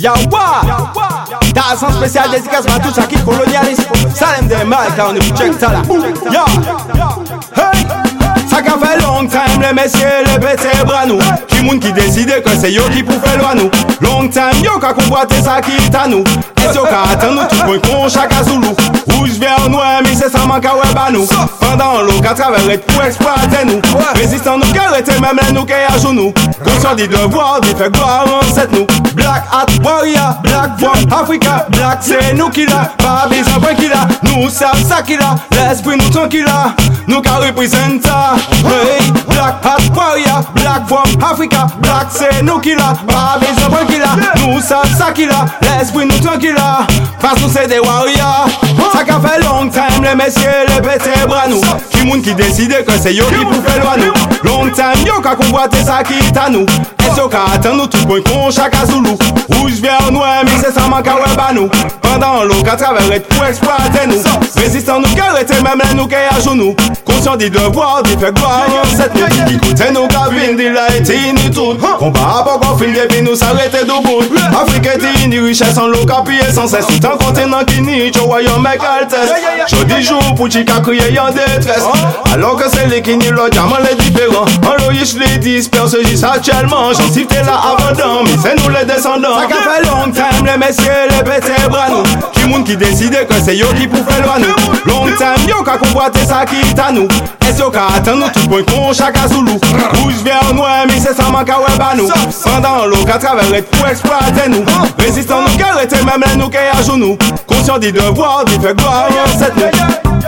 Yawa. Tarzan spécial dédicace à tout ça qui colonialiste Salem des Mike, on est ça là Ya messieurs, les bêtes bras nous. Qui moun qui décide que c'est yo qui pour faire loi nous. Long time yo qu'a convoité ça qui est à nous. Et yo qu'a attend nous tout point con chaque Zulu. Rouge vert noir mais c'est ça manque à web à nous. Pendant l'eau qu'à travers pour exploiter nous. Résistant nous qui arrêter même les nous qui à genoux Conscient des devoirs, des fait gloire en cette nous. Black Hat Warrior, Black from Africa. Black c'est nous qui l'a, pas besoin point qui l'a. Nous savons ça qui l'a, l'esprit nous tranquille Nous qui représente ça Hey, Black Warrior, Black from Africa Black c'est nous qui l'a, pas besoin point qui l'a Nous savons ça qui l'a, l'esprit nous tranquille Parce que c'est des warriors Ça qu'a fait long messieurs, les bêtes bras nous. Qui moun qui décide que c'est yo qui pour faire loi nous. Long time yo qu'a convoité ça qui est à nous. Et yo qu'a attend nous tout point con chaque Zulu Rouge, vert, noir, mais c'est ça manque à web à nous. Pendant l'eau qu'à travers pour exploiter nous. Résistant nous qui arrêter même les nous qui à genoux Conscient des devoirs, des faits gloire cette nuit. Écoutez nous cabines, des la été ni tout Combat à pas qu'on file depuis nous s'arrêter debout Afrique est ni richesse en l'eau capillé sans cesse. Tout un continent qui nie, tu royaume mec altesse Jodi jou pou chika kriye yon detres Alon ke se li ki ni lo diamant le diferan An lo yish li disperse jis atchèlman Jan si te la avandan, mi se nou le descendant Sa ka fe long time, le mesye le pete bran Ki moun ki deside ke se yo ki pou fe lwa nou Long time, yo ka konboate sa ki ta nou Es yo ka atan nou tout bon kon chaka zoulou. Rouge ver noue, mi se sa man ka we ba nou Pandan lo ka traveret pou eksploate nou Rezistan nou ke rete, mem le nou ke a jounou Conscient des devoirs, des faits gloire en cette nuit